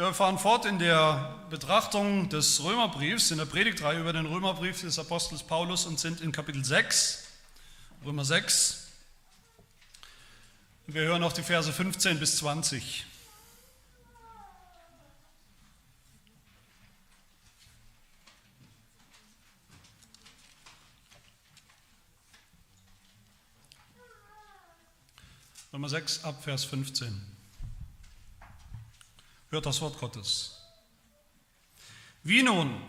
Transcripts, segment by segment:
Wir fahren fort in der Betrachtung des Römerbriefs, in der Predigtreihe über den Römerbrief des Apostels Paulus und sind in Kapitel 6, Römer 6. Wir hören auf die Verse 15 bis 20. Römer 6 ab Vers 15. Hört das Wort Gottes. Wie nun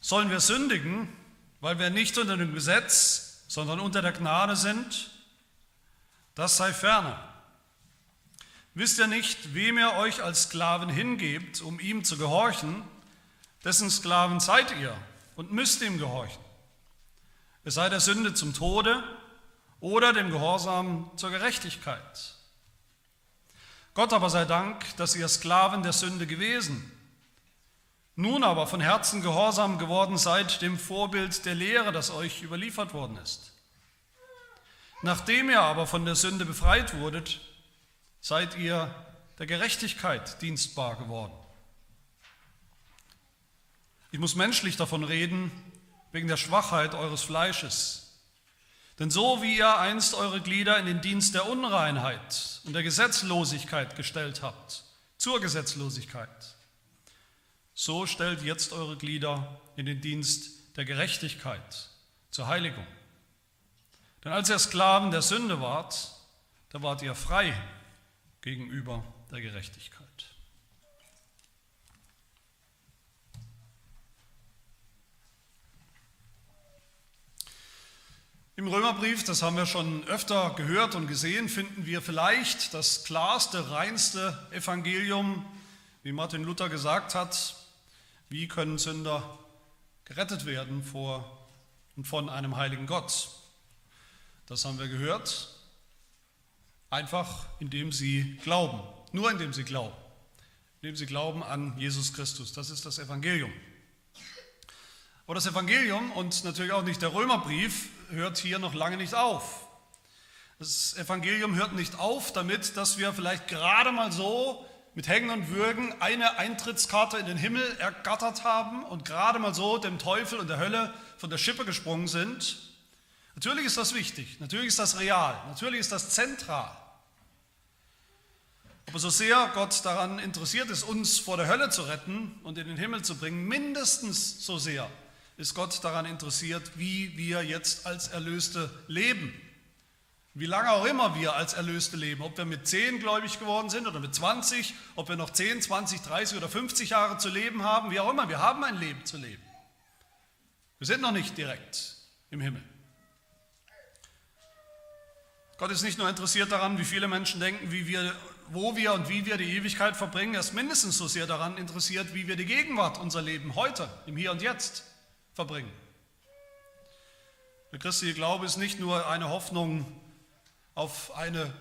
sollen wir sündigen, weil wir nicht unter dem Gesetz, sondern unter der Gnade sind? Das sei ferne. Wisst ihr nicht, wem ihr euch als Sklaven hingebt, um ihm zu gehorchen? Dessen Sklaven seid ihr und müsst ihm gehorchen. Es sei der Sünde zum Tode oder dem Gehorsam zur Gerechtigkeit. Gott aber sei Dank, dass ihr Sklaven der Sünde gewesen, nun aber von Herzen gehorsam geworden seid dem Vorbild der Lehre, das euch überliefert worden ist. Nachdem ihr aber von der Sünde befreit wurdet, seid ihr der Gerechtigkeit dienstbar geworden. Ich muss menschlich davon reden, wegen der Schwachheit eures Fleisches. Denn so wie ihr einst eure Glieder in den Dienst der Unreinheit und der Gesetzlosigkeit gestellt habt, zur Gesetzlosigkeit, so stellt jetzt eure Glieder in den Dienst der Gerechtigkeit, zur Heiligung. Denn als ihr Sklaven der Sünde wart, da wart ihr frei gegenüber der Gerechtigkeit. Im Römerbrief, das haben wir schon öfter gehört und gesehen, finden wir vielleicht das klarste, reinste Evangelium, wie Martin Luther gesagt hat, wie können Sünder gerettet werden vor und von einem heiligen Gott. Das haben wir gehört, einfach indem sie glauben, nur indem sie glauben, indem sie glauben an Jesus Christus. Das ist das Evangelium. Aber das Evangelium und natürlich auch nicht der Römerbrief hört hier noch lange nicht auf. Das Evangelium hört nicht auf damit, dass wir vielleicht gerade mal so mit Hängen und Würgen eine Eintrittskarte in den Himmel ergattert haben und gerade mal so dem Teufel und der Hölle von der Schippe gesprungen sind. Natürlich ist das wichtig, natürlich ist das real, natürlich ist das zentral. Aber so sehr Gott daran interessiert ist, uns vor der Hölle zu retten und in den Himmel zu bringen, mindestens so sehr ist Gott daran interessiert, wie wir jetzt als Erlöste leben. Wie lange auch immer wir als Erlöste leben, ob wir mit 10 gläubig geworden sind oder mit 20, ob wir noch 10, 20, 30 oder 50 Jahre zu leben haben, wie auch immer, wir haben ein Leben zu leben. Wir sind noch nicht direkt im Himmel. Gott ist nicht nur interessiert daran, wie viele Menschen denken, wie wir, wo wir und wie wir die Ewigkeit verbringen, er ist mindestens so sehr daran interessiert, wie wir die Gegenwart, unser Leben heute, im Hier und Jetzt verbringen. Der christliche Glaube ist nicht nur eine Hoffnung auf eine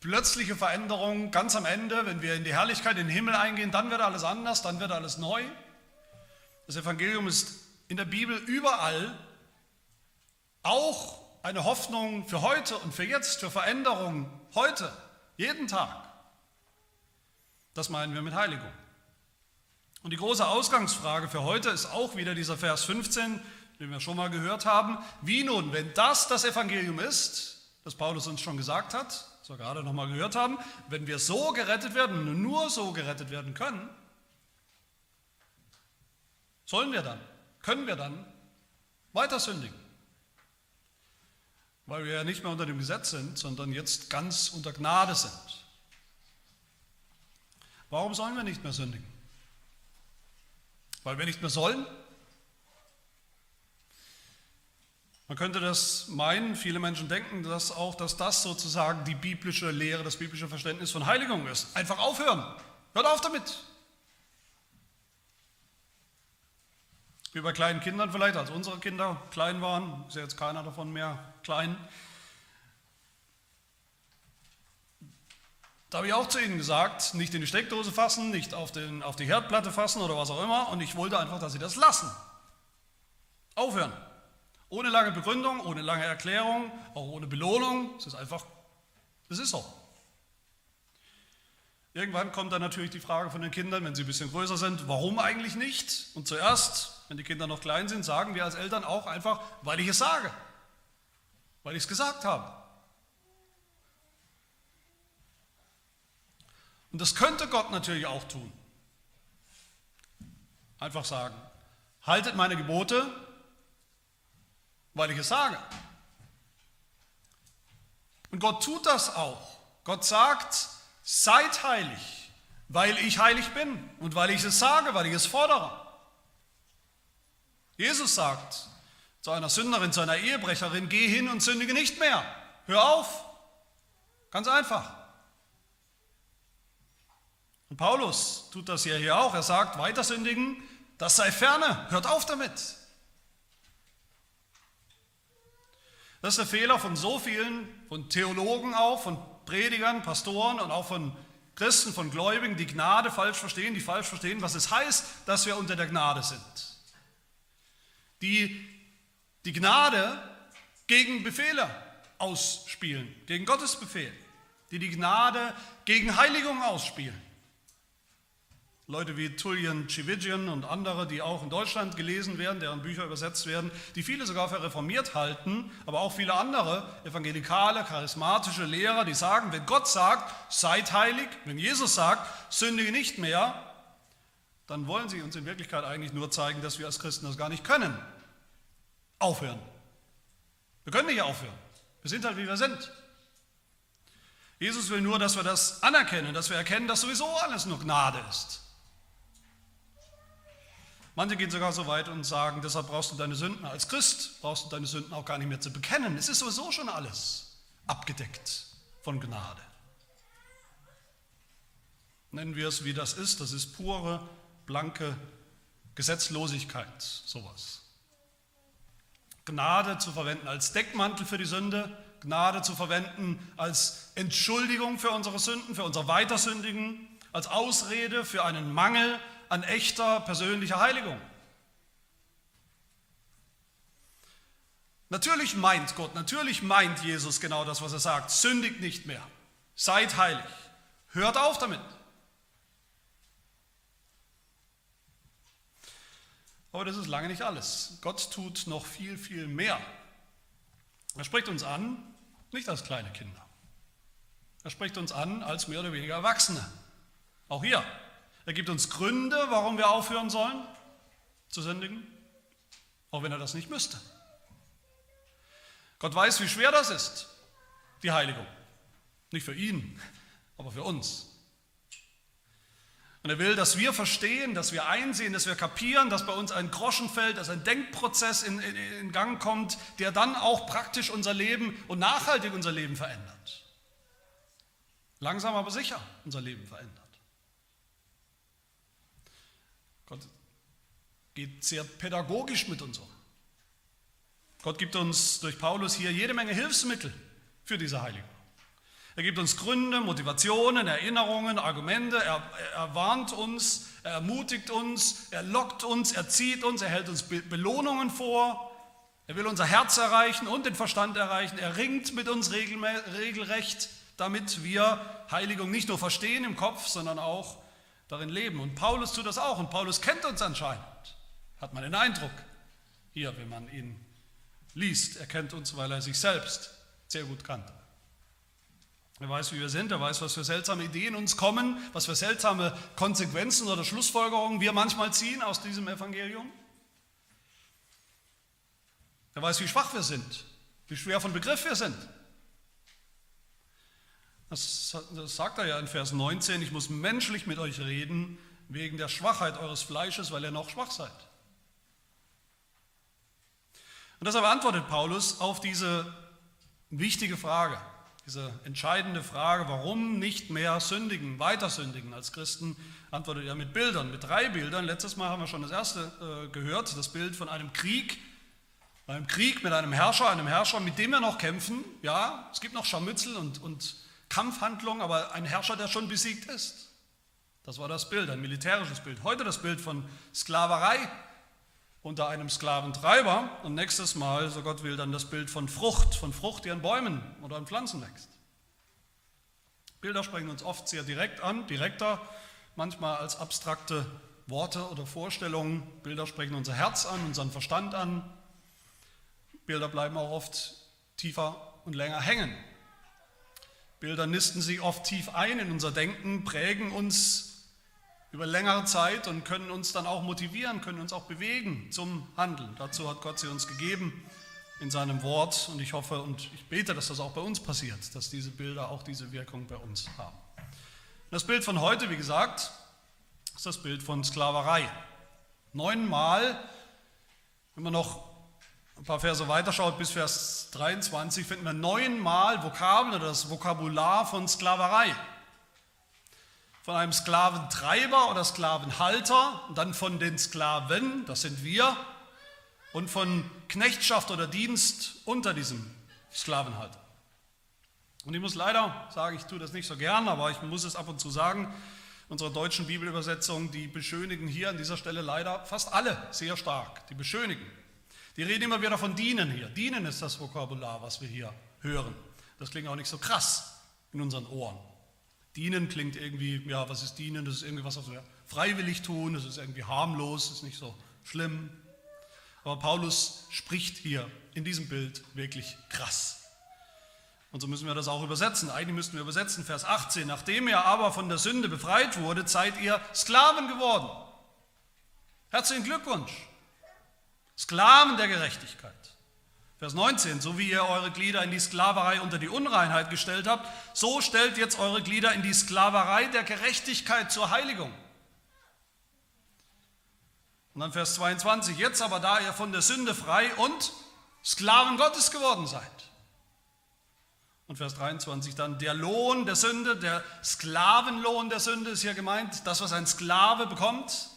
plötzliche Veränderung ganz am Ende, wenn wir in die Herrlichkeit, in den Himmel eingehen, dann wird alles anders, dann wird alles neu. Das Evangelium ist in der Bibel überall auch eine Hoffnung für heute und für jetzt, für Veränderung heute, jeden Tag. Das meinen wir mit Heiligung. Und die große Ausgangsfrage für heute ist auch wieder dieser Vers 15, den wir schon mal gehört haben. Wie nun, wenn das das Evangelium ist, das Paulus uns schon gesagt hat, das wir gerade noch mal gehört haben, wenn wir so gerettet werden und nur so gerettet werden können, sollen wir dann, können wir dann weiter sündigen? Weil wir ja nicht mehr unter dem Gesetz sind, sondern jetzt ganz unter Gnade sind. Warum sollen wir nicht mehr sündigen? Weil wir nicht mehr sollen? Man könnte das meinen, viele Menschen denken dass auch, dass das sozusagen die biblische Lehre, das biblische Verständnis von Heiligung ist. Einfach aufhören. Hört auf damit. Wie bei kleinen Kindern vielleicht, als unsere Kinder klein waren, ist ja jetzt keiner davon mehr klein. Da habe ich auch zu ihnen gesagt, nicht in die Steckdose fassen, nicht auf, den, auf die Herdplatte fassen oder was auch immer. Und ich wollte einfach, dass sie das lassen. Aufhören. Ohne lange Begründung, ohne lange Erklärung, auch ohne Belohnung. Es ist einfach, es ist so. Irgendwann kommt dann natürlich die Frage von den Kindern, wenn sie ein bisschen größer sind, warum eigentlich nicht? Und zuerst, wenn die Kinder noch klein sind, sagen wir als Eltern auch einfach, weil ich es sage, weil ich es gesagt habe. Und das könnte Gott natürlich auch tun. Einfach sagen, haltet meine Gebote, weil ich es sage. Und Gott tut das auch. Gott sagt, Seid heilig, weil ich heilig bin und weil ich es sage, weil ich es fordere. Jesus sagt zu einer Sünderin, zu einer Ehebrecherin, geh hin und sündige nicht mehr. Hör auf. Ganz einfach. Und Paulus tut das ja hier auch. Er sagt, weiter sündigen, das sei ferne. Hört auf damit. Das ist der Fehler von so vielen, von Theologen auch, von Predigern, Pastoren und auch von Christen, von Gläubigen, die Gnade falsch verstehen, die falsch verstehen, was es heißt, dass wir unter der Gnade sind. Die die Gnade gegen Befehle ausspielen, gegen Gottes Befehl, die die Gnade gegen Heiligung ausspielen. Leute wie Tullian Tchividjian und andere, die auch in Deutschland gelesen werden, deren Bücher übersetzt werden, die viele sogar für reformiert halten, aber auch viele andere evangelikale, charismatische Lehrer, die sagen, wenn Gott sagt, seid heilig, wenn Jesus sagt, sündige nicht mehr, dann wollen sie uns in Wirklichkeit eigentlich nur zeigen, dass wir als Christen das gar nicht können. Aufhören. Wir können nicht aufhören. Wir sind halt, wie wir sind. Jesus will nur, dass wir das anerkennen, dass wir erkennen, dass sowieso alles nur Gnade ist. Manche gehen sogar so weit und sagen, deshalb brauchst du deine Sünden, als Christ brauchst du deine Sünden auch gar nicht mehr zu bekennen. Es ist sowieso schon alles abgedeckt von Gnade. Nennen wir es, wie das ist, das ist pure, blanke Gesetzlosigkeit, sowas. Gnade zu verwenden als Deckmantel für die Sünde, Gnade zu verwenden als Entschuldigung für unsere Sünden, für unser Weitersündigen, als Ausrede für einen Mangel an echter persönlicher Heiligung. Natürlich meint Gott, natürlich meint Jesus genau das, was er sagt. Sündigt nicht mehr. Seid heilig. Hört auf damit. Aber das ist lange nicht alles. Gott tut noch viel, viel mehr. Er spricht uns an, nicht als kleine Kinder. Er spricht uns an als mehr oder weniger Erwachsene. Auch hier, er gibt uns Gründe, warum wir aufhören sollen zu sündigen, auch wenn er das nicht müsste. Gott weiß, wie schwer das ist, die Heiligung. Nicht für ihn, aber für uns. Und er will, dass wir verstehen, dass wir einsehen, dass wir kapieren, dass bei uns ein Groschen fällt, dass ein Denkprozess in, in, in Gang kommt, der dann auch praktisch unser Leben und nachhaltig unser Leben verändert. Langsam aber sicher unser Leben verändert. Gott geht sehr pädagogisch mit uns um. Gott gibt uns durch Paulus hier jede Menge Hilfsmittel für diese Heiligung. Er gibt uns Gründe, Motivationen, Erinnerungen, Argumente, er, er, warnt uns, er ermutigt uns, er lockt uns, er zieht uns, er hält uns Belohnungen vor, er will unser Herz erreichen und den Verstand erreichen, er ringt mit uns regelrecht, damit wir Heiligung nicht nur verstehen im Kopf, sondern auch darin leben. Und Paulus tut das auch. Und Paulus kennt uns anscheinend. Hat man den Eindruck hier, wenn man ihn liest. Er kennt uns, weil er sich selbst sehr gut kannte. Er weiß, wie wir sind, er weiß, was für seltsame Ideen uns kommen, was für seltsame Konsequenzen oder Schlussfolgerungen wir manchmal ziehen aus diesem Evangelium. Er weiß, wie schwach wir sind, wie schwer von Begriff wir sind. Das, sagt er ja in Vers 19, ich muss menschlich mit euch reden wegen der Schwachheit eures Fleisches, weil ihr noch schwach seid. Und deshalb antwortet Paulus auf diese wichtige Frage, diese entscheidende Frage, warum nicht mehr sündigen, weiter sündigen als Christen, antwortet er mit Bildern, mit drei Bildern. Letztes Mal haben wir schon das erste äh, gehört, das Bild von einem Krieg, einem Krieg mit einem Herrscher, einem Herrscher, mit dem wir noch kämpfen. Ja, es gibt noch Scharmützel und, und Kampfhandlung, aber ein Herrscher, der schon besiegt ist. Das war das Bild, ein militärisches Bild. Heute das Bild von Sklaverei unter einem Sklaventreiber und nächstes Mal, so Gott will, dann das Bild von Frucht, von Frucht, die an Bäumen oder an Pflanzen wächst. Bilder sprechen uns oft sehr direkt an, direkter, manchmal als abstrakte Worte oder Vorstellungen. Bilder sprechen unser Herz an, unseren Verstand an. Bilder bleiben auch oft tiefer und länger hängen. Bilder nisten sich oft tief ein in unser Denken, prägen uns über längere Zeit und können uns dann auch motivieren, können uns auch bewegen zum Handeln. Dazu hat Gott sie uns gegeben in seinem Wort und ich hoffe und ich bete, dass das auch bei uns passiert, dass diese Bilder auch diese Wirkung bei uns haben. Das Bild von heute, wie gesagt, ist das Bild von Sklaverei. Neunmal, wenn man noch ein paar Verse weiterschaut, bis Vers 23, finden wir neunmal Vokabeln oder das Vokabular von Sklaverei. Von einem Sklaventreiber oder Sklavenhalter dann von den Sklaven, das sind wir, und von Knechtschaft oder Dienst unter diesem Sklavenhalter. Und ich muss leider sagen, ich tue das nicht so gern, aber ich muss es ab und zu sagen, unsere deutschen Bibelübersetzungen, die beschönigen hier an dieser Stelle leider fast alle sehr stark. Die beschönigen. Die reden immer wieder von dienen hier. Dienen ist das Vokabular, was wir hier hören. Das klingt auch nicht so krass in unseren Ohren. Dienen klingt irgendwie, ja, was ist dienen? Das ist irgendwie was, was wir freiwillig tun, das ist irgendwie harmlos, das ist nicht so schlimm. Aber Paulus spricht hier in diesem Bild wirklich krass. Und so müssen wir das auch übersetzen. Eigentlich müssten wir übersetzen, Vers 18. Nachdem ihr aber von der Sünde befreit wurde, seid ihr Sklaven geworden. Herzlichen Glückwunsch. Sklaven der Gerechtigkeit. Vers 19, so wie ihr eure Glieder in die Sklaverei unter die Unreinheit gestellt habt, so stellt jetzt eure Glieder in die Sklaverei der Gerechtigkeit zur Heiligung. Und dann Vers 22, jetzt aber da ihr von der Sünde frei und Sklaven Gottes geworden seid. Und Vers 23 dann, der Lohn der Sünde, der Sklavenlohn der Sünde ist hier gemeint, das, was ein Sklave bekommt,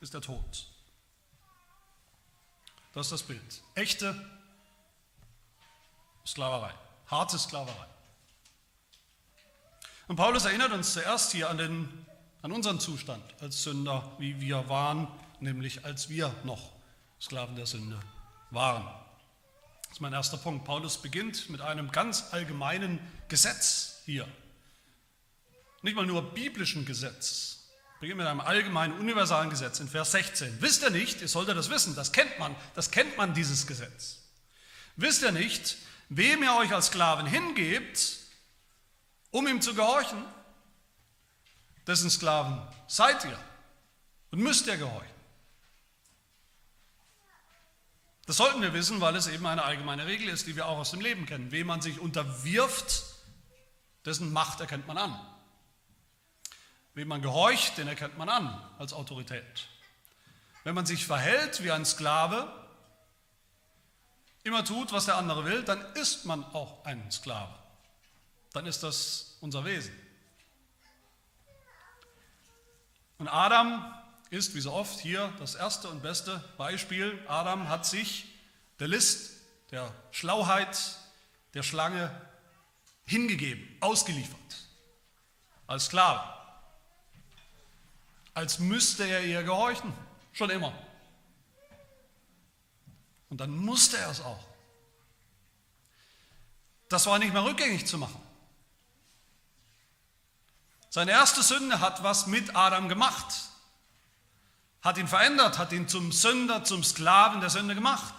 ist der Tod. Das ist das Bild. Echte Sklaverei, harte Sklaverei. Und Paulus erinnert uns zuerst hier an, den, an unseren Zustand als Sünder, wie wir waren, nämlich als wir noch Sklaven der Sünde waren. Das ist mein erster Punkt. Paulus beginnt mit einem ganz allgemeinen Gesetz hier. Nicht mal nur biblischen Gesetz. Beginnt mit einem allgemeinen, universalen Gesetz in Vers 16. Wisst ihr nicht, ihr solltet das wissen, das kennt man, das kennt man, dieses Gesetz. Wisst ihr nicht, wem ihr euch als Sklaven hingebt, um ihm zu gehorchen, dessen Sklaven seid ihr und müsst ihr gehorchen. Das sollten wir wissen, weil es eben eine allgemeine Regel ist, die wir auch aus dem Leben kennen. Wem man sich unterwirft, dessen Macht erkennt man an. Wem man gehorcht, den erkennt man an als Autorität. Wenn man sich verhält wie ein Sklave, immer tut, was der andere will, dann ist man auch ein Sklave. Dann ist das unser Wesen. Und Adam ist, wie so oft, hier das erste und beste Beispiel. Adam hat sich der List, der Schlauheit, der Schlange hingegeben, ausgeliefert, als Sklave, als müsste er ihr gehorchen, schon immer. Und dann musste er es auch. Das war nicht mehr rückgängig zu machen. Seine erste Sünde hat was mit Adam gemacht hat ihn verändert, hat ihn zum Sünder, zum Sklaven der Sünde gemacht.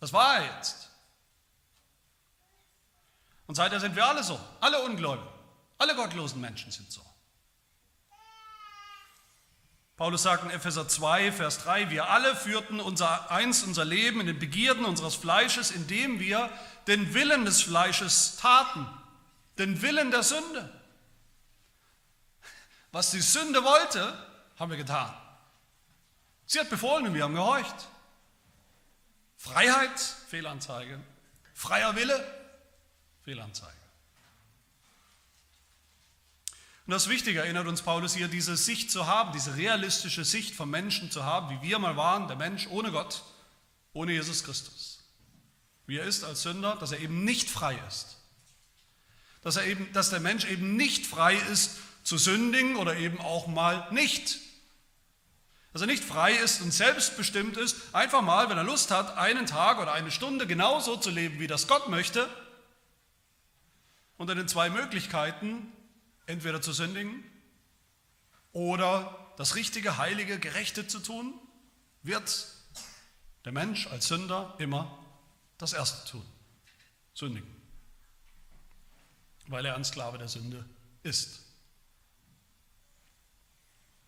Das war er jetzt. Und seither sind wir alle so, alle Ungläubigen, alle gottlosen Menschen sind so. Paulus sagt in Epheser 2, Vers 3, wir alle führten unser einst unser Leben in den Begierden unseres Fleisches, indem wir den Willen des Fleisches taten, den Willen der Sünde. Was die Sünde wollte, haben wir getan. Sie hat befohlen und wir haben gehorcht. Freiheit, Fehlanzeige. Freier Wille, Fehlanzeige. Und das Wichtige erinnert uns Paulus hier, diese Sicht zu haben, diese realistische Sicht vom Menschen zu haben, wie wir mal waren, der Mensch ohne Gott, ohne Jesus Christus. Wie er ist als Sünder, dass er eben nicht frei ist. Dass, er eben, dass der Mensch eben nicht frei ist zu sündigen oder eben auch mal nicht dass er nicht frei ist und selbstbestimmt ist, einfach mal, wenn er Lust hat, einen Tag oder eine Stunde genauso zu leben, wie das Gott möchte. unter den zwei Möglichkeiten, entweder zu sündigen oder das Richtige, Heilige, Gerechte zu tun, wird der Mensch als Sünder immer das Erste tun, sündigen, weil er ein Sklave der Sünde ist.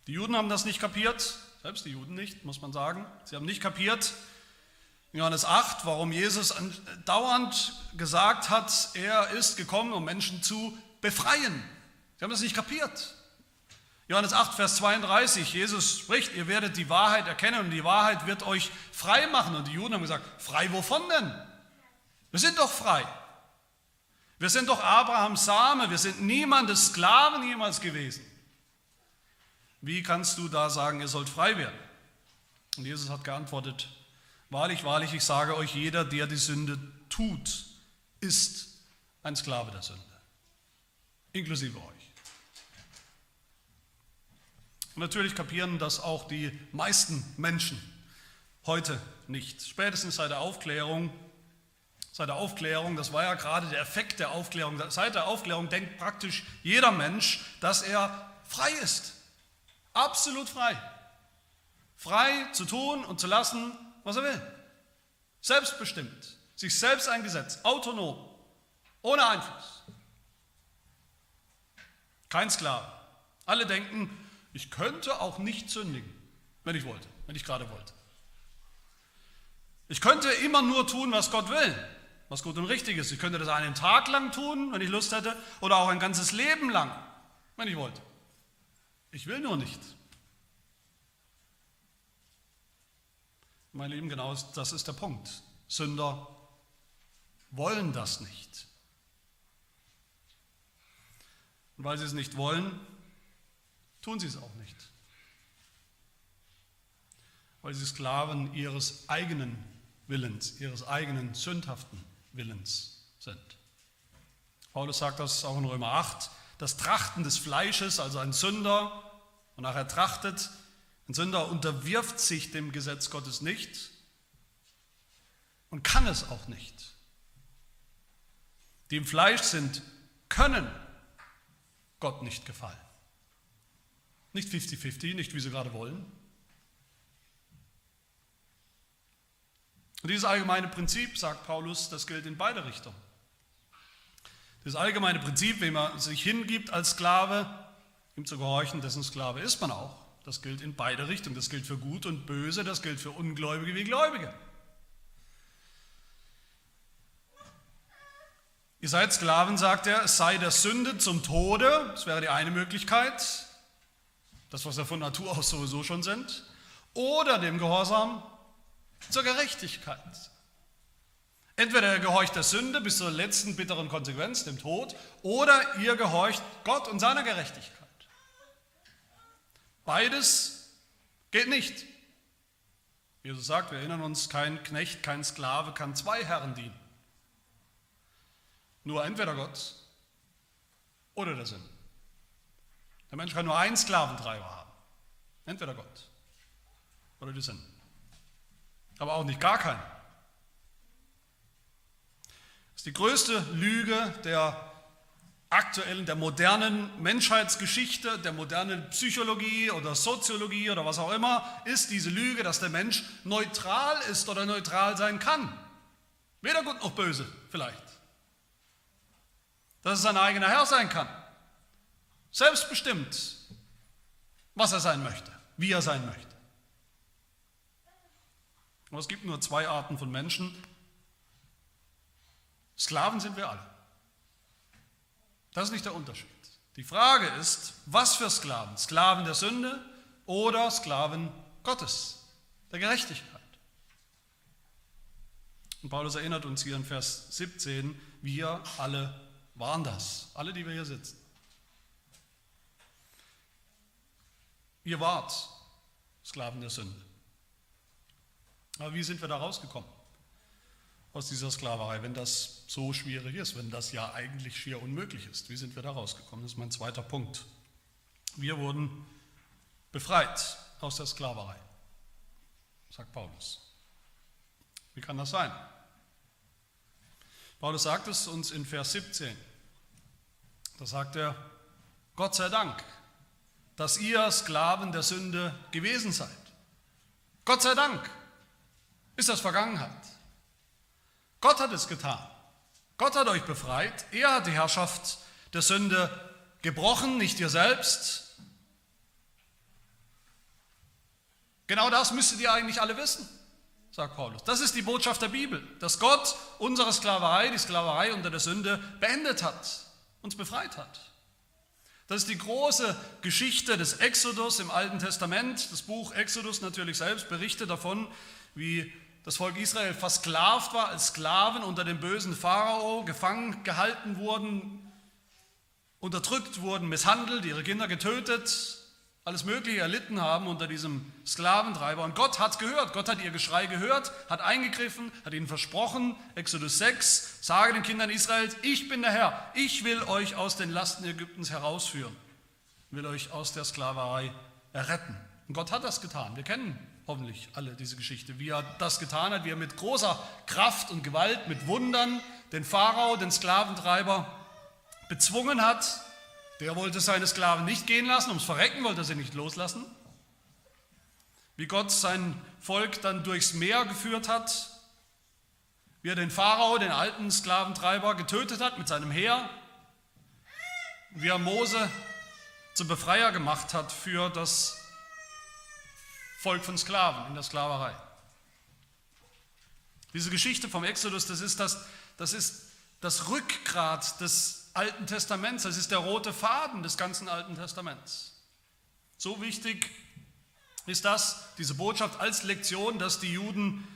Die Juden haben das nicht kapiert, selbst die Juden nicht, muss man sagen. Sie haben nicht kapiert, in Johannes 8, warum Jesus dauernd gesagt hat, er ist gekommen, um Menschen zu befreien. Sie haben das nicht kapiert. Johannes 8, Vers 32, Jesus spricht, ihr werdet die Wahrheit erkennen und die Wahrheit wird euch frei machen. Und die Juden haben gesagt, frei wovon denn? Wir sind doch frei. Wir sind doch Abrahams Same, wir sind niemandes Sklaven jemals gewesen. Wie kannst du da sagen, ihr sollt frei werden? Und Jesus hat geantwortet, wahrlich, wahrlich, ich sage euch, jeder, der die Sünde tut, ist ein Sklave der Sünde, inklusive euch. Und natürlich kapieren das auch die meisten Menschen heute nicht. Spätestens seit der Aufklärung, seit der Aufklärung, das war ja gerade der Effekt der Aufklärung, seit der Aufklärung denkt praktisch jeder Mensch, dass er frei ist. Absolut frei. Frei zu tun und zu lassen, was er will. Selbstbestimmt, sich selbst eingesetzt, autonom, ohne Einfluss. Kein Sklave. Alle denken, ich könnte auch nicht sündigen, wenn ich wollte, wenn ich gerade wollte. Ich könnte immer nur tun, was Gott will, was gut und richtig ist. Ich könnte das einen Tag lang tun, wenn ich Lust hätte, oder auch ein ganzes Leben lang, wenn ich wollte. Ich will nur nicht. Meine Lieben, genau das ist der Punkt. Sünder wollen das nicht. Und weil sie es nicht wollen, tun sie es auch nicht, weil sie Sklaven ihres eigenen Willens, ihres eigenen sündhaften Willens sind. Paulus sagt das auch in Römer 8, das Trachten des Fleisches, also ein Sünder, wonach er trachtet, ein Sünder unterwirft sich dem Gesetz Gottes nicht und kann es auch nicht. Die im Fleisch sind, können Gott nicht gefallen. Nicht 50-50, nicht wie sie gerade wollen. Und dieses allgemeine Prinzip, sagt Paulus, das gilt in beide Richtungen. Das allgemeine Prinzip, wenn man sich hingibt als Sklave, ihm zu gehorchen, dessen Sklave ist man auch. Das gilt in beide Richtungen. Das gilt für Gut und Böse, das gilt für Ungläubige wie Gläubige. Ihr seid Sklaven, sagt er, es sei der Sünde zum Tode, das wäre die eine Möglichkeit, das, was wir von Natur aus sowieso schon sind, oder dem Gehorsam zur Gerechtigkeit. Entweder ihr gehorcht der Sünde bis zur letzten bitteren Konsequenz, dem Tod, oder ihr gehorcht Gott und seiner Gerechtigkeit. Beides geht nicht. Jesus sagt, wir erinnern uns, kein Knecht, kein Sklave kann zwei Herren dienen. Nur entweder Gott oder der Sünde. Der Mensch kann nur einen Sklaventreiber haben. Entweder Gott oder die Sünde. Aber auch nicht gar keinen. Das ist die größte Lüge der aktuellen, der modernen Menschheitsgeschichte, der modernen Psychologie oder Soziologie oder was auch immer, ist diese Lüge, dass der Mensch neutral ist oder neutral sein kann. Weder gut noch böse vielleicht. Dass er sein eigener Herr sein kann selbstbestimmt, was er sein möchte, wie er sein möchte. Aber es gibt nur zwei Arten von Menschen. Sklaven sind wir alle. Das ist nicht der Unterschied. Die Frage ist, was für Sklaven? Sklaven der Sünde oder Sklaven Gottes, der Gerechtigkeit? Und Paulus erinnert uns hier in Vers 17, wir alle waren das, alle, die wir hier sitzen. Ihr wart Sklaven der Sünde. Aber wie sind wir da rausgekommen aus dieser Sklaverei, wenn das so schwierig ist, wenn das ja eigentlich schier unmöglich ist? Wie sind wir da rausgekommen? Das ist mein zweiter Punkt. Wir wurden befreit aus der Sklaverei, sagt Paulus. Wie kann das sein? Paulus sagt es uns in Vers 17. Da sagt er, Gott sei Dank, dass ihr Sklaven der Sünde gewesen seid. Gott sei Dank ist das Vergangenheit. Gott hat es getan. Gott hat euch befreit. Er hat die Herrschaft der Sünde gebrochen, nicht ihr selbst. Genau das müsstet ihr eigentlich alle wissen, sagt Paulus. Das ist die Botschaft der Bibel, dass Gott unsere Sklaverei, die Sklaverei unter der Sünde, beendet hat, uns befreit hat. Das ist die große Geschichte des Exodus im Alten Testament. Das Buch Exodus natürlich selbst berichtet davon, wie das Volk Israel versklavt war, als Sklaven unter dem bösen Pharao, gefangen gehalten wurden, unterdrückt wurden, misshandelt, ihre Kinder getötet, alles Mögliche erlitten haben unter diesem Sklaventreiber. Und Gott hat gehört, Gott hat ihr Geschrei gehört, hat eingegriffen, hat ihnen versprochen, Exodus 6, sage den Kindern Israels, ich bin der Herr, ich will euch aus den Lasten Ägyptens herausführen, will euch aus der Sklaverei erretten. Und Gott hat das getan. Wir kennen hoffentlich alle diese Geschichte, wie er das getan hat, wie er mit großer Kraft und Gewalt, mit Wundern den Pharao, den Sklaventreiber, bezwungen hat. Der wollte seine Sklaven nicht gehen lassen, ums Verrecken wollte er sie nicht loslassen. Wie Gott sein Volk dann durchs Meer geführt hat, wie er den Pharao, den alten Sklaventreiber, getötet hat mit seinem Heer, wie er Mose zum Befreier gemacht hat für das Volk von Sklaven in der Sklaverei. Diese Geschichte vom Exodus, das ist das, das ist das Rückgrat des Alten Testaments, das ist der rote Faden des ganzen Alten Testaments. So wichtig ist das, diese Botschaft als Lektion, dass die Juden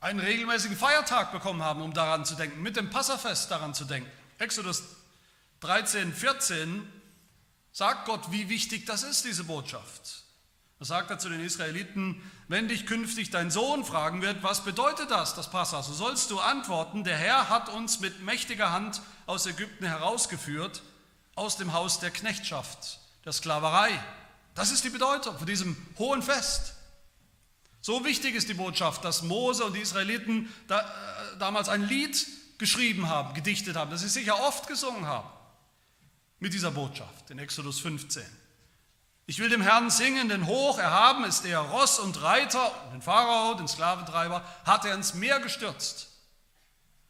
einen regelmäßigen Feiertag bekommen haben, um daran zu denken, mit dem Passafest daran zu denken. Exodus 13, 14 sagt Gott, wie wichtig das ist, diese Botschaft. Da sagt er zu den Israeliten, wenn dich künftig dein Sohn fragen wird, was bedeutet das, das Passa, so sollst du antworten, der Herr hat uns mit mächtiger Hand aus Ägypten herausgeführt, aus dem Haus der Knechtschaft, der Sklaverei. Das ist die Bedeutung von diesem hohen Fest. So wichtig ist die Botschaft, dass Mose und die Israeliten da, äh, damals ein Lied geschrieben haben, gedichtet haben, das sie sicher oft gesungen haben mit dieser Botschaft in Exodus 15. Ich will dem Herrn singen, denn hoch erhaben ist er, Ross und Reiter, den Pharao, den Sklaventreiber, hat er ins Meer gestürzt.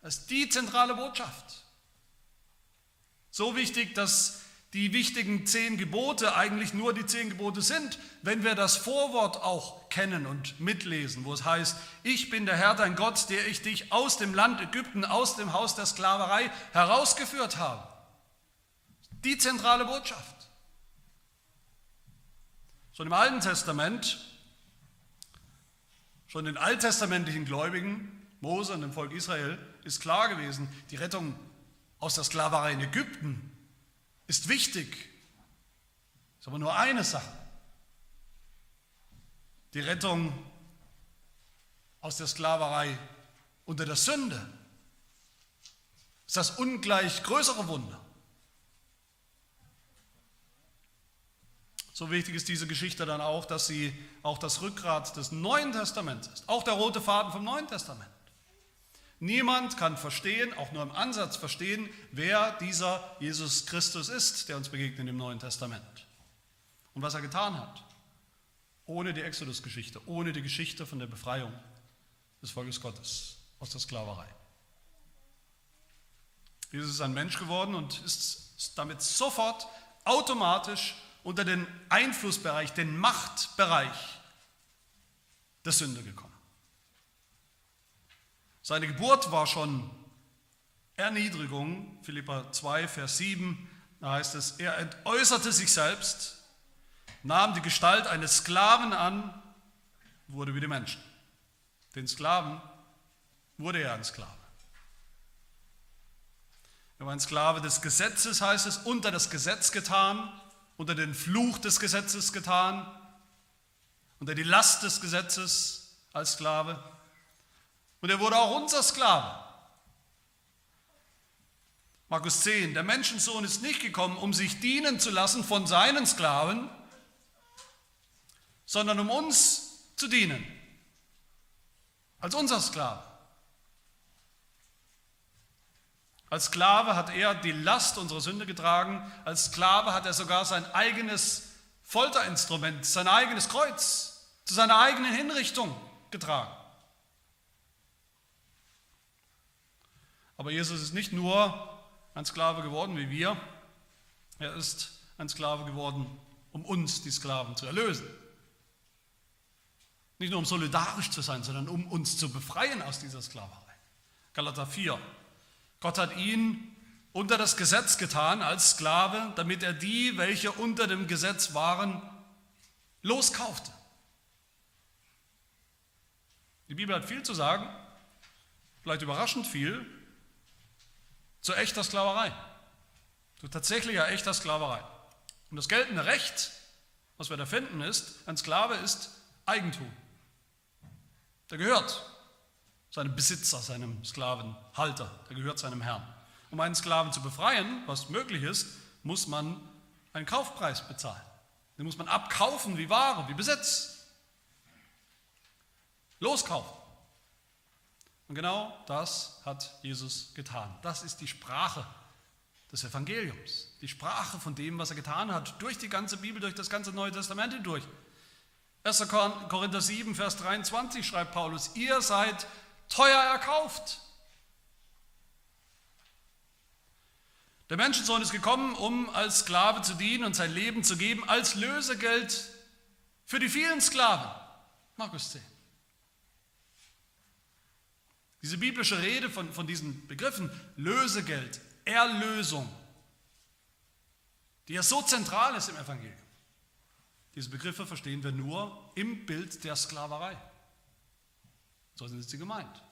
Das ist die zentrale Botschaft. So wichtig, dass die wichtigen zehn Gebote eigentlich nur die zehn Gebote sind, wenn wir das Vorwort auch kennen und mitlesen, wo es heißt, ich bin der Herr dein Gott, der ich dich aus dem Land Ägypten, aus dem Haus der Sklaverei herausgeführt habe. Die zentrale Botschaft. Schon im Alten Testament, schon den alttestamentlichen Gläubigen, Mose und dem Volk Israel, ist klar gewesen, die Rettung aus der Sklaverei in Ägypten ist wichtig. Ist aber nur eine Sache. Die Rettung aus der Sklaverei unter der Sünde ist das ungleich größere Wunder. So wichtig ist diese Geschichte dann auch, dass sie auch das Rückgrat des Neuen Testaments ist, auch der rote Faden vom Neuen Testament. Niemand kann verstehen, auch nur im Ansatz verstehen, wer dieser Jesus Christus ist, der uns begegnet im Neuen Testament und was er getan hat. Ohne die Exodus-Geschichte, ohne die Geschichte von der Befreiung des Volkes Gottes aus der Sklaverei. Jesus ist ein Mensch geworden und ist damit sofort automatisch unter den Einflussbereich, den Machtbereich der Sünde gekommen. Seine Geburt war schon Erniedrigung, Philippa 2, Vers 7, da heißt es, er entäußerte sich selbst, nahm die Gestalt eines Sklaven an, wurde wie die Menschen. Den Sklaven wurde er ein Sklave. Er war ein Sklave des Gesetzes, heißt es, unter das Gesetz getan, unter den Fluch des Gesetzes getan, unter die Last des Gesetzes als Sklave. Und er wurde auch unser Sklave. Markus 10, der Menschensohn ist nicht gekommen, um sich dienen zu lassen von seinen Sklaven, sondern um uns zu dienen, als unser Sklave. Als Sklave hat er die Last unserer Sünde getragen. Als Sklave hat er sogar sein eigenes Folterinstrument, sein eigenes Kreuz zu seiner eigenen Hinrichtung getragen. Aber Jesus ist nicht nur ein Sklave geworden wie wir, er ist ein Sklave geworden, um uns, die Sklaven, zu erlösen. Nicht nur um solidarisch zu sein, sondern um uns zu befreien aus dieser Sklaverei. Galater 4. Gott hat ihn unter das Gesetz getan als Sklave, damit er die, welche unter dem Gesetz waren, loskaufte. Die Bibel hat viel zu sagen, vielleicht überraschend viel, zu echter Sklaverei, zu tatsächlicher echter Sklaverei. Und das geltende Recht, was wir da finden, ist, ein Sklave ist Eigentum. Der gehört seinem Besitzer, seinem Sklavenhalter, der gehört seinem Herrn. Um einen Sklaven zu befreien, was möglich ist, muss man einen Kaufpreis bezahlen. Den muss man abkaufen wie Ware, wie Besitz. Loskaufen. Und genau das hat Jesus getan. Das ist die Sprache des Evangeliums. Die Sprache von dem, was er getan hat, durch die ganze Bibel, durch das ganze Neue Testament hindurch. 1. Korinther 7, Vers 23 schreibt Paulus, ihr seid teuer erkauft. Der Menschensohn ist gekommen, um als Sklave zu dienen und sein Leben zu geben als Lösegeld für die vielen Sklaven. Markus 10. Diese biblische Rede von, von diesen Begriffen Lösegeld, Erlösung, die ja so zentral ist im Evangelium. Diese Begriffe verstehen wir nur im Bild der Sklaverei. So sind sie gemeint.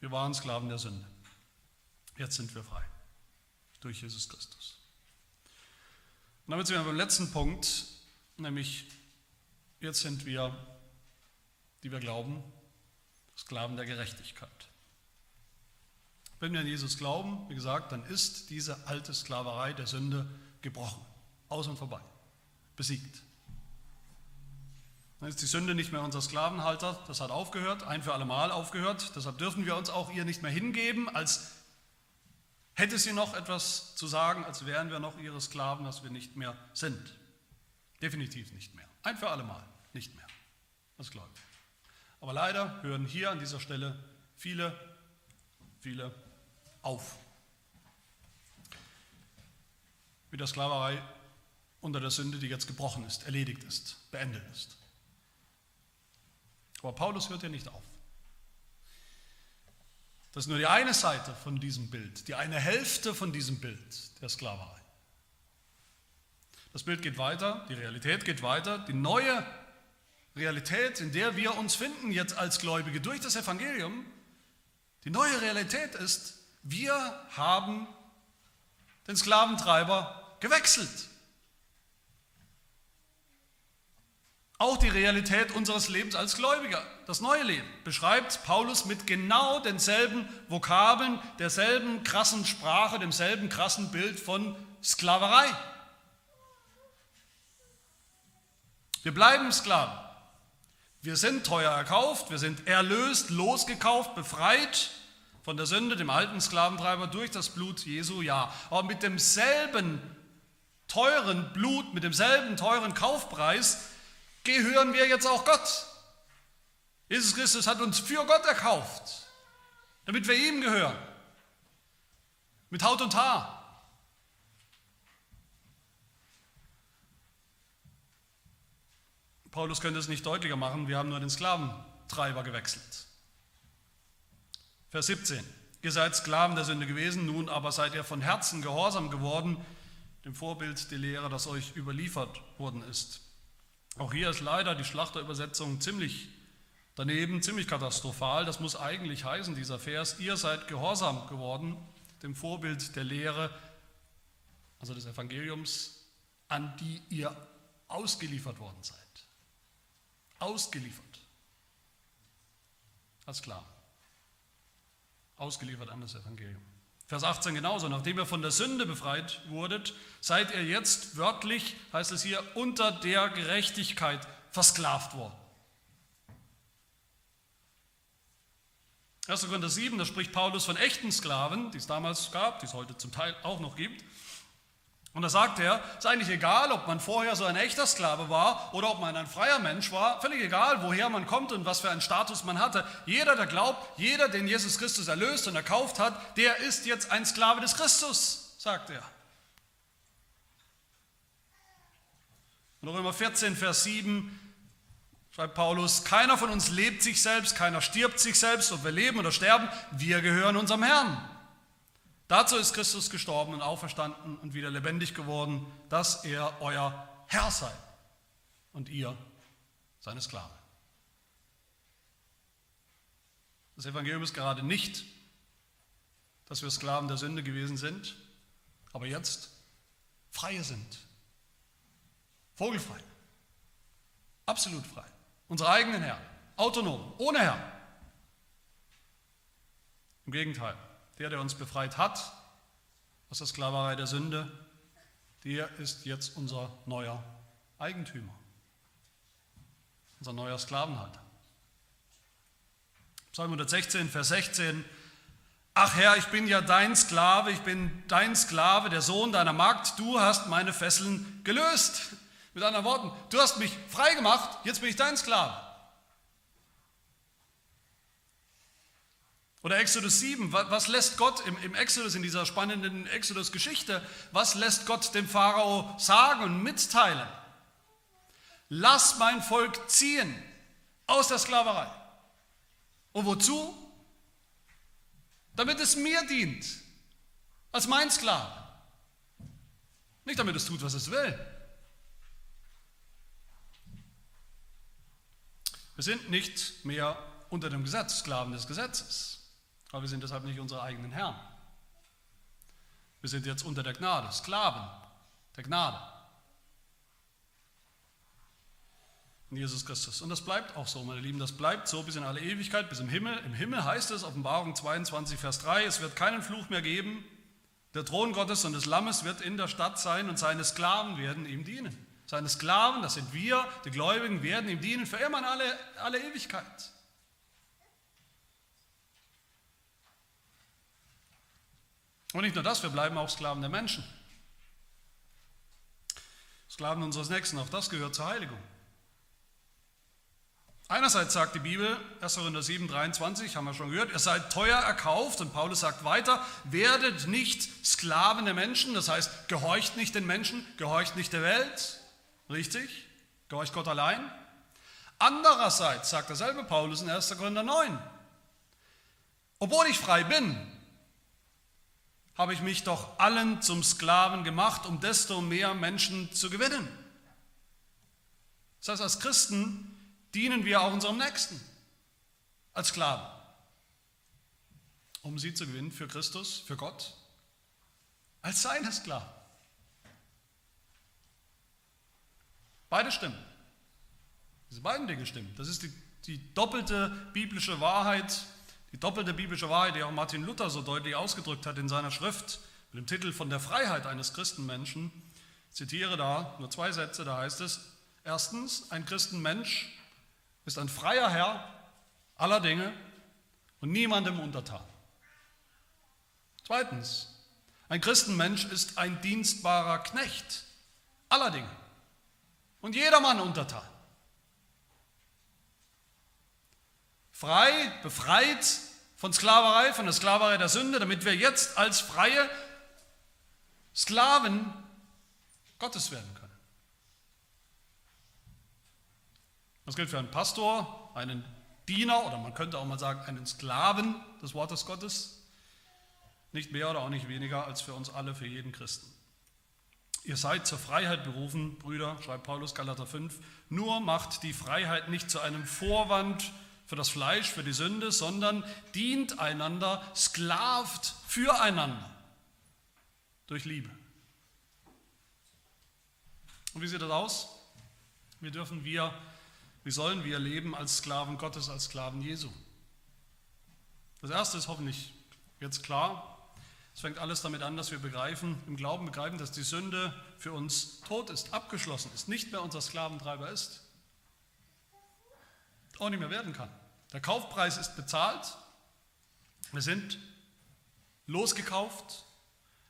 Wir waren Sklaven der Sünde. Jetzt sind wir frei durch Jesus Christus. Und damit sind wir beim letzten Punkt, nämlich jetzt sind wir, die wir glauben, Sklaven der Gerechtigkeit. Wenn wir an Jesus glauben, wie gesagt, dann ist diese alte Sklaverei der Sünde gebrochen, aus und vorbei, besiegt. Dann ist die Sünde nicht mehr unser Sklavenhalter, das hat aufgehört, ein für alle Mal aufgehört. Deshalb dürfen wir uns auch ihr nicht mehr hingeben, als hätte sie noch etwas zu sagen, als wären wir noch ihre Sklaven, was wir nicht mehr sind. Definitiv nicht mehr. Ein für alle Mal nicht mehr. Das glaube ich. Aber leider hören hier an dieser Stelle viele, viele auf. Mit der Sklaverei unter der Sünde, die jetzt gebrochen ist, erledigt ist, beendet ist. Aber Paulus hört ja nicht auf. Das ist nur die eine Seite von diesem Bild, die eine Hälfte von diesem Bild der Sklaverei. Das Bild geht weiter, die Realität geht weiter, die neue Realität, in der wir uns finden jetzt als Gläubige durch das Evangelium, die neue Realität ist, wir haben den Sklaventreiber gewechselt. Auch die Realität unseres Lebens als Gläubiger, das neue Leben, beschreibt Paulus mit genau denselben Vokabeln, derselben krassen Sprache, demselben krassen Bild von Sklaverei. Wir bleiben Sklaven. Wir sind teuer erkauft, wir sind erlöst, losgekauft, befreit von der Sünde, dem alten Sklaventreiber durch das Blut Jesu, ja. Aber mit demselben teuren Blut, mit demselben teuren Kaufpreis gehören wir jetzt auch Gott. Jesus Christus hat uns für Gott erkauft, damit wir ihm gehören. Mit Haut und Haar. Paulus könnte es nicht deutlicher machen, wir haben nur den Sklaventreiber gewechselt. Vers 17. Ihr seid Sklaven der Sünde gewesen, nun aber seid ihr von Herzen gehorsam geworden, dem Vorbild der Lehre, das euch überliefert worden ist. Auch hier ist leider die Schlachterübersetzung ziemlich daneben, ziemlich katastrophal. Das muss eigentlich heißen, dieser Vers, ihr seid gehorsam geworden, dem Vorbild der Lehre, also des Evangeliums, an die ihr ausgeliefert worden seid. Ausgeliefert. Als klar. Ausgeliefert an das Evangelium. Vers 18 genauso, nachdem ihr von der Sünde befreit wurdet, seid ihr jetzt wörtlich, heißt es hier, unter der Gerechtigkeit versklavt worden. 1. Korinther 7, da spricht Paulus von echten Sklaven, die es damals gab, die es heute zum Teil auch noch gibt. Und da sagt er, es ist eigentlich egal, ob man vorher so ein echter Sklave war oder ob man ein freier Mensch war, völlig egal, woher man kommt und was für einen Status man hatte. Jeder, der glaubt, jeder, den Jesus Christus erlöst und erkauft hat, der ist jetzt ein Sklave des Christus, sagt er. Und Römer 14, Vers 7 schreibt Paulus, keiner von uns lebt sich selbst, keiner stirbt sich selbst, ob wir leben oder sterben, wir gehören unserem Herrn. Dazu ist Christus gestorben und auferstanden und wieder lebendig geworden, dass er euer Herr sei und ihr seine Sklave. Das Evangelium ist gerade nicht, dass wir Sklaven der Sünde gewesen sind, aber jetzt freie sind. Vogelfrei. Absolut frei. Unsere eigenen Herren. Autonom. Ohne Herr. Im Gegenteil. Der, der uns befreit hat aus der Sklaverei der Sünde, der ist jetzt unser neuer Eigentümer, unser neuer Sklavenhalter. Psalm 116, Vers 16. Ach Herr, ich bin ja dein Sklave, ich bin dein Sklave, der Sohn deiner Magd, du hast meine Fesseln gelöst. Mit anderen Worten, du hast mich frei gemacht, jetzt bin ich dein Sklave. Oder Exodus 7, was lässt Gott im, Exodus, in dieser spannenden Exodus-Geschichte, was lässt Gott dem Pharao sagen und mitteilen? Lass mein Volk ziehen aus der Sklaverei. Und wozu? Damit es mir dient, als mein Sklave. Nicht damit es tut, was es will. Wir sind nicht mehr unter dem Gesetz, Sklaven des Gesetzes. Aber wir sind deshalb nicht unsere eigenen Herren. Wir sind jetzt unter der Gnade, Sklaven der Gnade. In Jesus Christus. Und das bleibt auch so, meine Lieben, das bleibt so bis in alle Ewigkeit, bis im Himmel. Im Himmel heißt es, Offenbarung 22, Vers 3, es wird keinen Fluch mehr geben. Der Thron Gottes und des Lammes wird in der Stadt sein und seine Sklaven werden ihm dienen. Seine Sklaven, das sind wir, die Gläubigen, werden ihm dienen für immer in alle, alle Ewigkeit. Und nicht nur das, wir bleiben auch Sklaven der Menschen. Sklaven unseres Nächsten, auch das gehört zur Heiligung. Einerseits sagt die Bibel, 1. Korinther 7, 23, haben wir schon gehört, ihr seid teuer erkauft und Paulus sagt weiter, werdet nicht Sklaven der Menschen, das heißt, gehorcht nicht den Menschen, gehorcht nicht der Welt, richtig, gehorcht Gott allein. Andererseits sagt derselbe Paulus in 1. Korinther 9, obwohl ich frei bin, habe ich mich doch allen zum Sklaven gemacht, um desto mehr Menschen zu gewinnen. Das heißt, als Christen dienen wir auch unserem Nächsten als Sklaven, um sie zu gewinnen für Christus, für Gott, als seine Sklaven. Beide stimmen. Diese beiden Dinge stimmen. Das ist die, die doppelte biblische Wahrheit, die doppelte biblische Wahrheit, die auch Martin Luther so deutlich ausgedrückt hat in seiner Schrift mit dem Titel von der Freiheit eines Christenmenschen, zitiere da nur zwei Sätze, da heißt es, erstens, ein Christenmensch ist ein freier Herr aller Dinge und niemandem untertan. Zweitens, ein Christenmensch ist ein dienstbarer Knecht aller Dinge und jedermann untertan. Frei, befreit von Sklaverei, von der Sklaverei der Sünde, damit wir jetzt als freie Sklaven Gottes werden können. Das gilt für einen Pastor, einen Diener oder man könnte auch mal sagen einen Sklaven des Wortes Gottes. Nicht mehr oder auch nicht weniger als für uns alle, für jeden Christen. Ihr seid zur Freiheit berufen, Brüder, schreibt Paulus Galater 5, nur macht die Freiheit nicht zu einem Vorwand für das Fleisch, für die Sünde, sondern dient einander, sklavt füreinander durch Liebe. Und wie sieht das aus? Wie dürfen wir, wie sollen wir leben als Sklaven Gottes, als Sklaven Jesu? Das erste ist hoffentlich jetzt klar. Es fängt alles damit an, dass wir begreifen, im Glauben begreifen, dass die Sünde für uns tot ist, abgeschlossen ist, nicht mehr unser Sklaventreiber ist auch nicht mehr werden kann. Der Kaufpreis ist bezahlt, Wir sind losgekauft.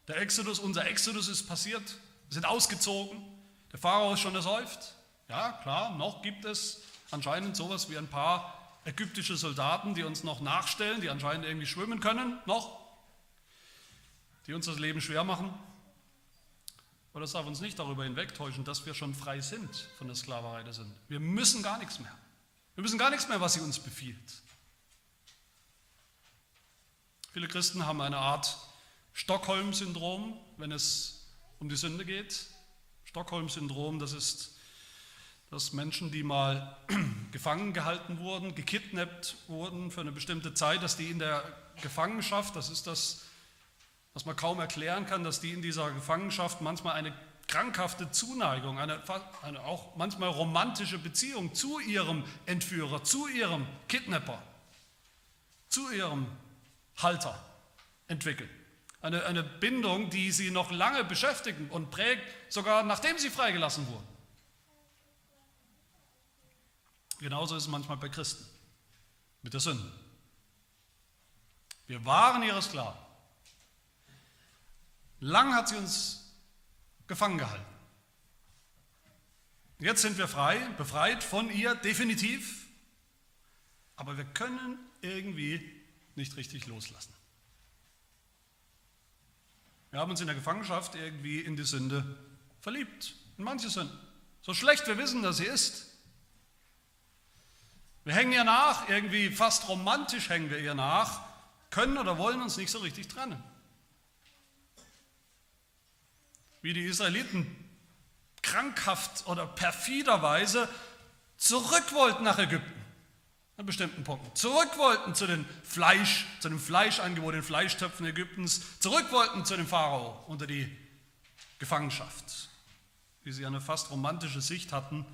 Der Exodus, unser Exodus ist passiert. Wir sind ausgezogen. Der Pharao ist schon ersäuft. Ja, klar, noch gibt es anscheinend sowas wie ein paar ägyptische Soldaten, die uns noch nachstellen, die anscheinend irgendwie schwimmen können, noch, die uns das Leben schwer machen. Aber das darf uns nicht darüber hinwegtäuschen, dass wir schon frei sind von der Sklaverei der Sünde. Wir müssen gar nichts mehr. Wir müssen gar nichts mehr, was sie uns befiehlt. Viele Christen haben eine Art Stockholm-Syndrom, wenn es um die Sünde geht. Stockholm-Syndrom, das ist dass Menschen, die mal gefangen gehalten wurden, gekidnappt wurden für eine bestimmte Zeit, dass die in der Gefangenschaft, das ist das, was man kaum erklären kann, dass die in dieser Gefangenschaft manchmal eine krankhafte Zuneigung, eine, eine auch manchmal romantische Beziehung zu ihrem Entführer, zu ihrem Kidnapper, zu ihrem Halter entwickeln. Eine, eine Bindung, die sie noch lange beschäftigen und prägt, sogar nachdem sie freigelassen wurden. Genauso ist es manchmal bei Christen mit der Sünde. Wir waren ihre Sklaven. Lang hat sie uns gefangen gehalten. Jetzt sind wir frei, befreit von ihr, definitiv. Aber wir können irgendwie nicht richtig loslassen. Wir haben uns in der Gefangenschaft irgendwie in die Sünde verliebt, in manche Sünden. So schlecht wir wissen, dass sie ist. Wir hängen ihr nach, irgendwie fast romantisch hängen wir ihr nach, können oder wollen uns nicht so richtig trennen. Wie die Israeliten krankhaft oder perfiderweise zurück wollten nach Ägypten. An bestimmten Punkten. Zurück wollten zu den Fleisch, zu dem Fleischangebot, den Fleischtöpfen Ägyptens. Zurück wollten zu dem Pharao unter die Gefangenschaft. Wie sie eine fast romantische Sicht hatten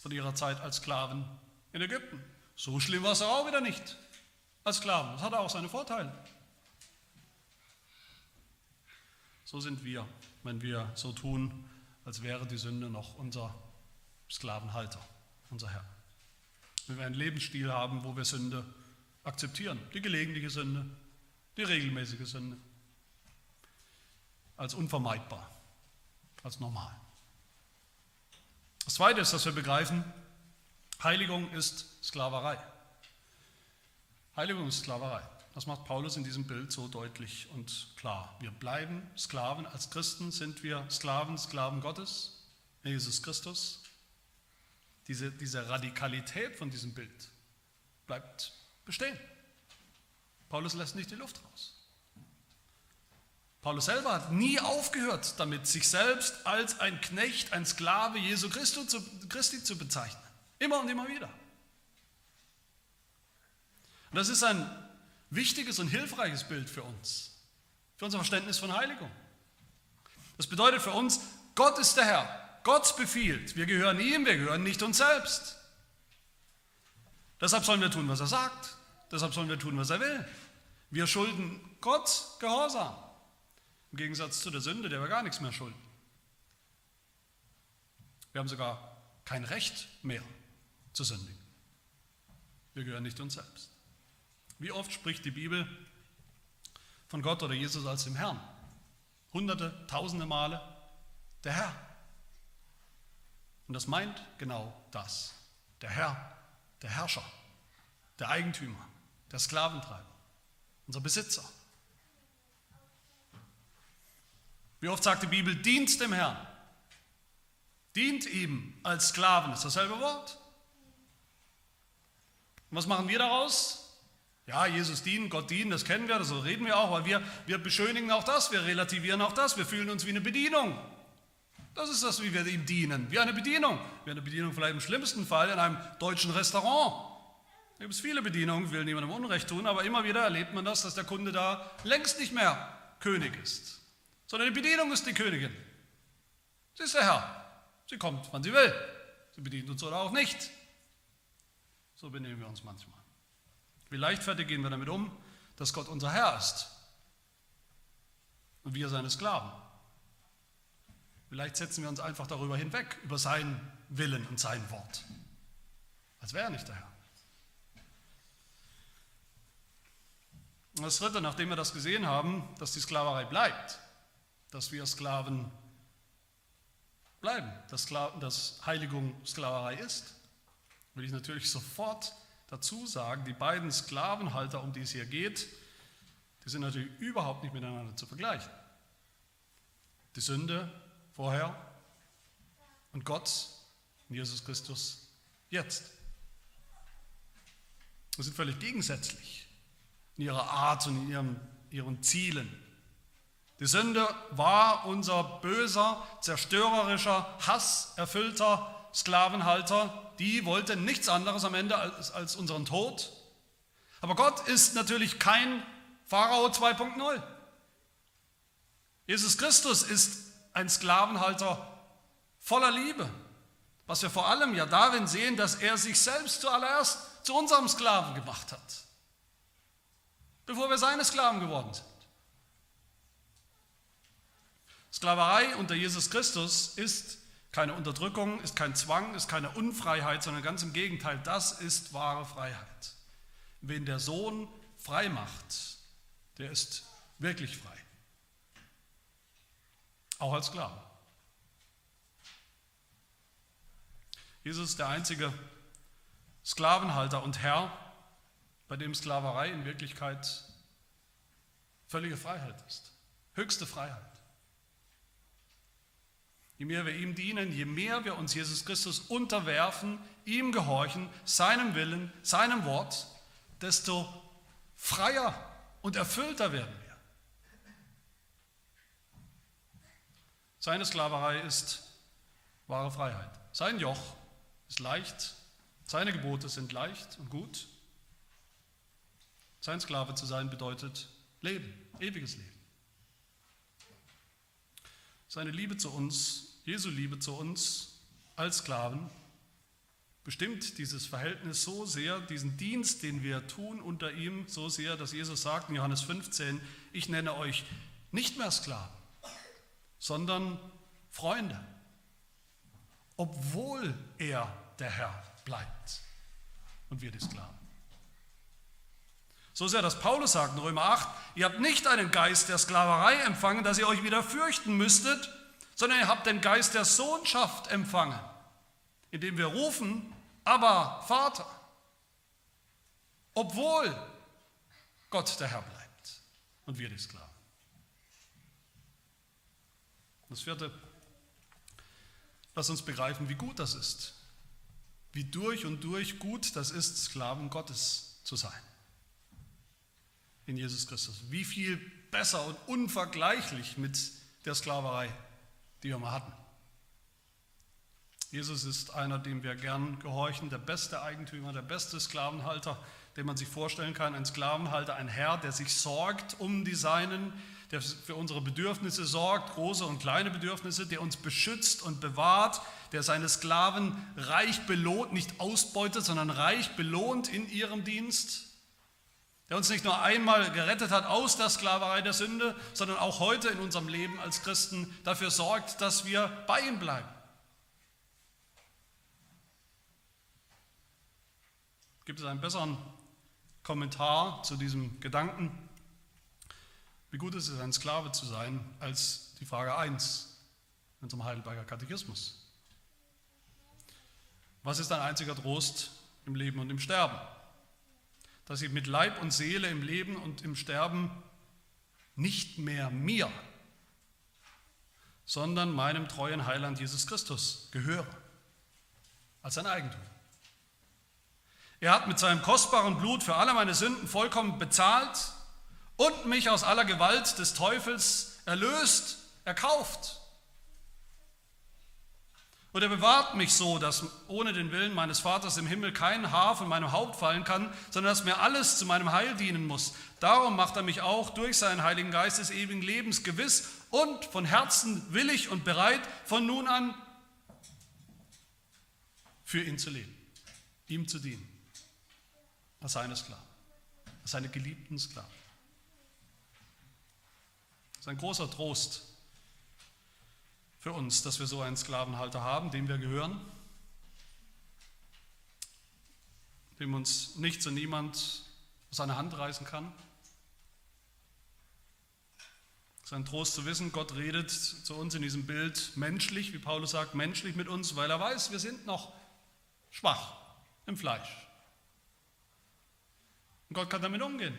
von ihrer Zeit als Sklaven in Ägypten. So schlimm war es auch wieder nicht als Sklaven. Das hatte auch seine Vorteile. So sind wir, wenn wir so tun, als wäre die Sünde noch unser Sklavenhalter, unser Herr. Wenn wir einen Lebensstil haben, wo wir Sünde akzeptieren, die gelegentliche Sünde, die regelmäßige Sünde, als unvermeidbar, als normal. Das Zweite ist, dass wir begreifen, Heiligung ist Sklaverei. Heiligung ist Sklaverei. Das macht Paulus in diesem Bild so deutlich und klar. Wir bleiben Sklaven. Als Christen sind wir Sklaven, Sklaven Gottes, Jesus Christus. Diese, diese Radikalität von diesem Bild bleibt bestehen. Paulus lässt nicht die Luft raus. Paulus selber hat nie aufgehört damit, sich selbst als ein Knecht, ein Sklave Jesu Christi zu bezeichnen. Immer und immer wieder. Und das ist ein wichtiges und hilfreiches Bild für uns, für unser Verständnis von Heiligung. Das bedeutet für uns, Gott ist der Herr, Gott befiehlt, wir gehören ihm, wir gehören nicht uns selbst. Deshalb sollen wir tun, was er sagt, deshalb sollen wir tun, was er will. Wir schulden Gott Gehorsam, im Gegensatz zu der Sünde, der wir gar nichts mehr schulden. Wir haben sogar kein Recht mehr zu sündigen. Wir gehören nicht uns selbst. Wie oft spricht die Bibel von Gott oder Jesus als dem Herrn? Hunderte, tausende Male der Herr. Und das meint genau das. Der Herr, der Herrscher, der Eigentümer, der Sklaventreiber, unser Besitzer. Wie oft sagt die Bibel, dient dem Herrn. Dient ihm als Sklaven, ist dasselbe Wort. Und was machen wir daraus? Ja, Jesus dienen, Gott dienen, das kennen wir, so reden wir auch, weil wir, wir beschönigen auch das, wir relativieren auch das, wir fühlen uns wie eine Bedienung. Das ist das, wie wir ihm dienen, wie eine Bedienung. Wie eine Bedienung vielleicht im schlimmsten Fall in einem deutschen Restaurant. Da gibt es viele Bedienungen, will niemandem Unrecht tun, aber immer wieder erlebt man das, dass der Kunde da längst nicht mehr König ist, sondern die Bedienung ist die Königin. Sie ist der Herr. Sie kommt, wann sie will. Sie bedient uns oder auch nicht. So benehmen wir uns manchmal. Wie leichtfertig gehen wir damit um, dass Gott unser Herr ist und wir seine Sklaven. Vielleicht setzen wir uns einfach darüber hinweg, über seinen Willen und sein Wort, als wäre er nicht der Herr. Und das Dritte, nachdem wir das gesehen haben, dass die Sklaverei bleibt, dass wir Sklaven bleiben, dass, Heiligung Sklaverei ist, will ich natürlich sofort dazu sagen, die beiden Sklavenhalter, um die es hier geht, die sind natürlich überhaupt nicht miteinander zu vergleichen. Die Sünde vorher und Gott in Jesus Christus jetzt. Das sind völlig gegensätzlich in ihrer Art und in ihren, ihren Zielen. Die Sünde war unser böser, zerstörerischer, hasserfüllter Sklavenhalter. Die wollte nichts anderes am Ende als, als unseren Tod. Aber Gott ist natürlich kein Pharao 2.0. Jesus Christus ist ein Sklavenhalter voller Liebe, was wir vor allem ja darin sehen, dass er sich selbst zuallererst zu unserem Sklaven gemacht hat, bevor wir seine Sklaven geworden sind. Sklaverei unter Jesus Christus ist keine Unterdrückung, ist kein Zwang, ist keine Unfreiheit, sondern ganz im Gegenteil, das ist wahre Freiheit. Wen der Sohn frei macht, der ist wirklich frei. Auch als Sklave. Jesus ist der einzige Sklavenhalter und Herr, bei dem Sklaverei in Wirklichkeit völlige Freiheit ist. Höchste Freiheit. Je mehr wir ihm dienen, je mehr wir uns Jesus Christus unterwerfen, ihm gehorchen, seinem Willen, seinem Wort, desto freier und erfüllter werden wir. Seine Sklaverei ist wahre Freiheit. Sein Joch ist leicht, seine Gebote sind leicht und gut. Sein Sklave zu sein bedeutet Leben, ewiges Leben. Seine Liebe zu uns, Jesu Liebe zu uns als Sklaven, bestimmt dieses Verhältnis so sehr, diesen Dienst, den wir tun unter ihm, so sehr, dass Jesus sagt in Johannes 15, ich nenne euch nicht mehr Sklaven, sondern Freunde, obwohl er der Herr bleibt und wir die Sklaven. So sehr, dass Paulus sagt in Römer 8, ihr habt nicht einen Geist der Sklaverei empfangen, dass ihr euch wieder fürchten müsstet, sondern ihr habt den Geist der Sohnschaft empfangen, indem wir rufen, aber Vater, obwohl Gott der Herr bleibt und wir die Sklaven. Das vierte, lass uns begreifen, wie gut das ist, wie durch und durch gut das ist, Sklaven Gottes zu sein. In Jesus Christus. Wie viel besser und unvergleichlich mit der Sklaverei, die wir mal hatten. Jesus ist einer, dem wir gern gehorchen, der beste Eigentümer, der beste Sklavenhalter, den man sich vorstellen kann. Ein Sklavenhalter, ein Herr, der sich sorgt um die Seinen, der für unsere Bedürfnisse sorgt, große und kleine Bedürfnisse, der uns beschützt und bewahrt, der seine Sklaven reich belohnt, nicht ausbeutet, sondern reich belohnt in ihrem Dienst, der uns nicht nur einmal gerettet hat aus der Sklaverei der Sünde, sondern auch heute in unserem Leben als Christen dafür sorgt, dass wir bei ihm bleiben. Gibt es einen besseren Kommentar zu diesem Gedanken? Wie gut ist es, ein Sklave zu sein, als die Frage 1 in unserem Heidelberger Katechismus? Was ist ein einziger Trost im Leben und im Sterben? Dass ich mit Leib und Seele im Leben und im Sterben nicht mehr mir, sondern meinem treuen Heiland Jesus Christus gehöre, als sein Eigentum. Er hat mit seinem kostbaren Blut für alle meine Sünden vollkommen bezahlt und mich aus aller Gewalt des Teufels erlöst, erkauft. Und er bewahrt mich so, dass ohne den Willen meines Vaters im Himmel kein Haar von meinem Haupt fallen kann, sondern dass mir alles zu meinem Heil dienen muss. Darum macht er mich auch durch seinen Heiligen Geist des ewigen Lebens gewiss und von Herzen willig und bereit, von nun an für ihn zu leben, ihm zu dienen als seine Sklaven, als seine geliebten Sklaven. Das ist ein großer Trost für uns, dass wir so einen Sklavenhalter haben, dem wir gehören, dem uns nichts und niemand aus seiner Hand reißen kann, Es ist ein Trost zu wissen, Gott redet zu uns in diesem Bild menschlich, wie Paulus sagt, menschlich mit uns, weil er weiß, wir sind noch schwach im Fleisch. Und Gott kann damit umgehen,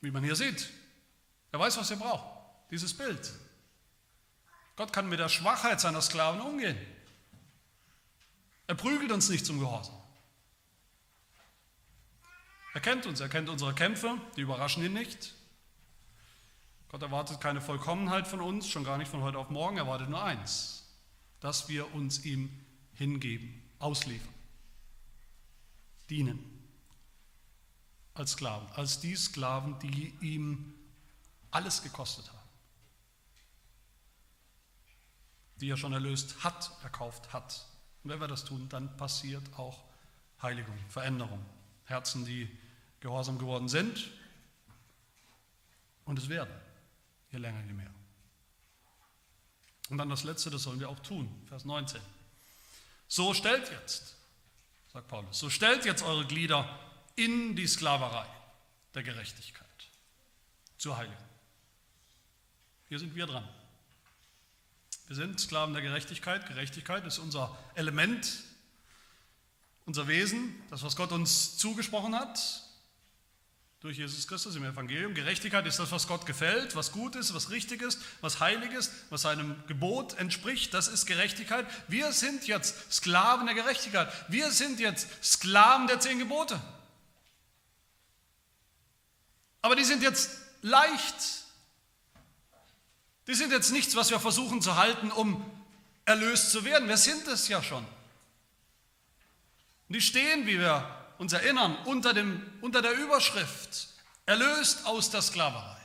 wie man hier sieht. Er weiß, was er braucht, dieses Bild. Gott kann mit der Schwachheit seiner Sklaven umgehen. Er prügelt uns nicht zum Gehorsam. Er kennt uns, er kennt unsere Kämpfe, die überraschen ihn nicht. Gott erwartet keine Vollkommenheit von uns, schon gar nicht von heute auf morgen, er erwartet nur eins, dass wir uns ihm hingeben, ausliefern, dienen als Sklaven, als die Sklaven, die ihm alles gekostet haben, die er schon erlöst hat, erkauft hat. Und wenn wir das tun, dann passiert auch Heiligung, Veränderung. Herzen, die gehorsam geworden sind und es werden, je länger, je mehr. Und dann das Letzte, das sollen wir auch tun, Vers 19. So stellt jetzt, sagt Paulus, so stellt jetzt eure Glieder in die Sklaverei der Gerechtigkeit zur Heiligung. Hier sind wir dran. Wir sind Sklaven der Gerechtigkeit. Gerechtigkeit ist unser Element, unser Wesen, das, was Gott uns zugesprochen hat durch Jesus Christus im Evangelium. Gerechtigkeit ist das, was Gott gefällt, was gut ist, was richtig ist, was heilig ist, was seinem Gebot entspricht. Das ist Gerechtigkeit. Wir sind jetzt Sklaven der Gerechtigkeit. Wir sind jetzt Sklaven der zehn Gebote. Aber die sind jetzt leicht die sind jetzt nichts, was wir versuchen zu halten, um erlöst zu werden. Wir sind es ja schon. Und die stehen, wie wir uns erinnern, unter, dem, unter der Überschrift, erlöst aus der Sklaverei.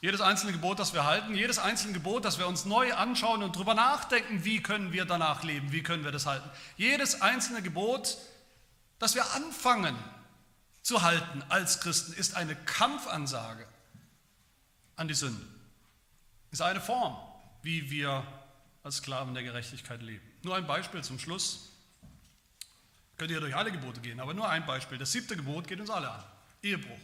Jedes einzelne Gebot, das wir halten, jedes einzelne Gebot, das wir uns neu anschauen und darüber nachdenken, wie können wir danach leben, wie können wir das halten. Jedes einzelne Gebot, das wir anfangen zu halten als Christen ist eine Kampfansage an die Sünde. Ist eine Form, wie wir als Sklaven der Gerechtigkeit leben. Nur ein Beispiel zum Schluss. Könnt ihr durch alle Gebote gehen, aber nur ein Beispiel. Das siebte Gebot geht uns alle an. Ehebruch.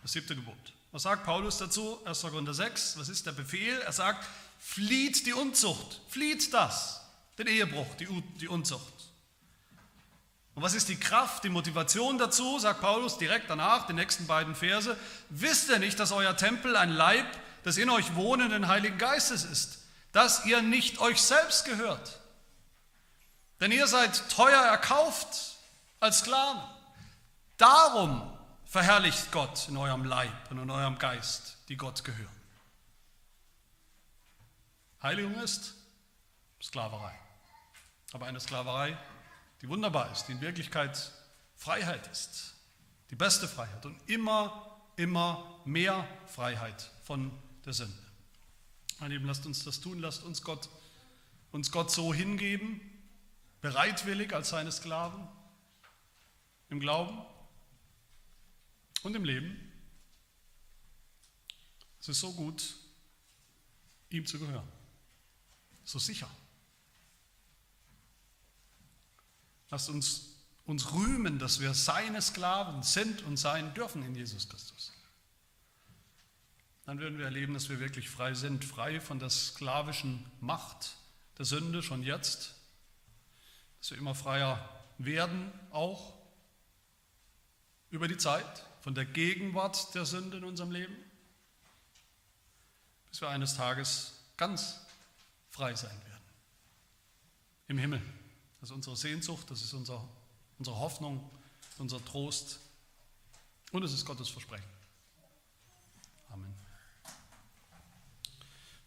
Das siebte Gebot. Was sagt Paulus dazu? 1. Korinther 6. Was ist der Befehl? Er sagt, flieht die Unzucht. Flieht das. Den Ehebruch, die, die Unzucht. Und was ist die Kraft, die Motivation dazu, sagt Paulus direkt danach, die nächsten beiden Verse. Wisst ihr nicht, dass euer Tempel ein Leib des in euch wohnenden Heiligen Geistes ist, dass ihr nicht euch selbst gehört? Denn ihr seid teuer erkauft als Sklaven. Darum verherrlicht Gott in eurem Leib und in eurem Geist, die Gott gehören. Heiligung ist Sklaverei. Aber eine Sklaverei die wunderbar ist, die in Wirklichkeit Freiheit ist, die beste Freiheit und immer, immer mehr Freiheit von der Sünde. Meine Lieben, lasst uns das tun, lasst uns Gott, uns Gott so hingeben, bereitwillig als seine Sklaven, im Glauben und im Leben. Es ist so gut, ihm zu gehören, so sicher. Lasst uns uns rühmen, dass wir seine Sklaven sind und sein dürfen in Jesus Christus. Dann würden wir erleben, dass wir wirklich frei sind, frei von der sklavischen Macht der Sünde schon jetzt, dass wir immer freier werden, auch über die Zeit, von der Gegenwart der Sünde in unserem Leben, bis wir eines Tages ganz frei sein werden. Im Himmel. Das ist unsere Sehnsucht, das ist unser, unsere Hoffnung, unser Trost und es ist Gottes Versprechen. Amen.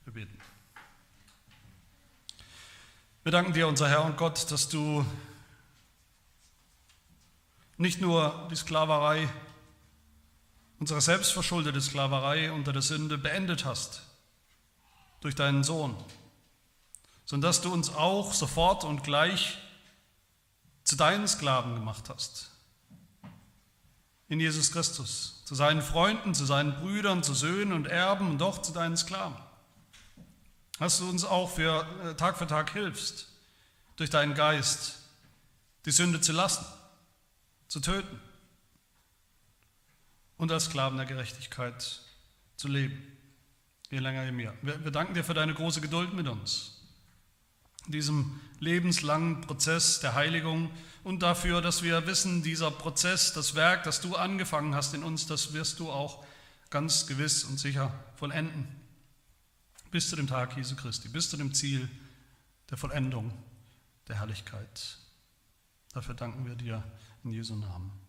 Wir beten. Wir danken dir, unser Herr und Gott, dass du nicht nur die Sklaverei, unsere selbstverschuldete Sklaverei unter der Sünde beendet hast durch deinen Sohn, sondern dass du uns auch sofort und gleich zu deinen Sklaven gemacht hast. In Jesus Christus, zu seinen Freunden, zu seinen Brüdern, zu Söhnen und Erben und doch zu deinen Sklaven. Dass du uns auch für äh, Tag für Tag hilfst, durch deinen Geist die Sünde zu lassen, zu töten und als Sklaven der Gerechtigkeit zu leben. Je länger, je mehr. Wir, wir danken dir für deine große Geduld mit uns. Diesem lebenslangen Prozess der Heiligung und dafür, dass wir wissen, dieser Prozess, das Werk, das du angefangen hast in uns, das wirst du auch ganz gewiss und sicher vollenden. Bis zu dem Tag Jesu Christi, bis zu dem Ziel der Vollendung der Herrlichkeit. Dafür danken wir dir in Jesu Namen. Amen.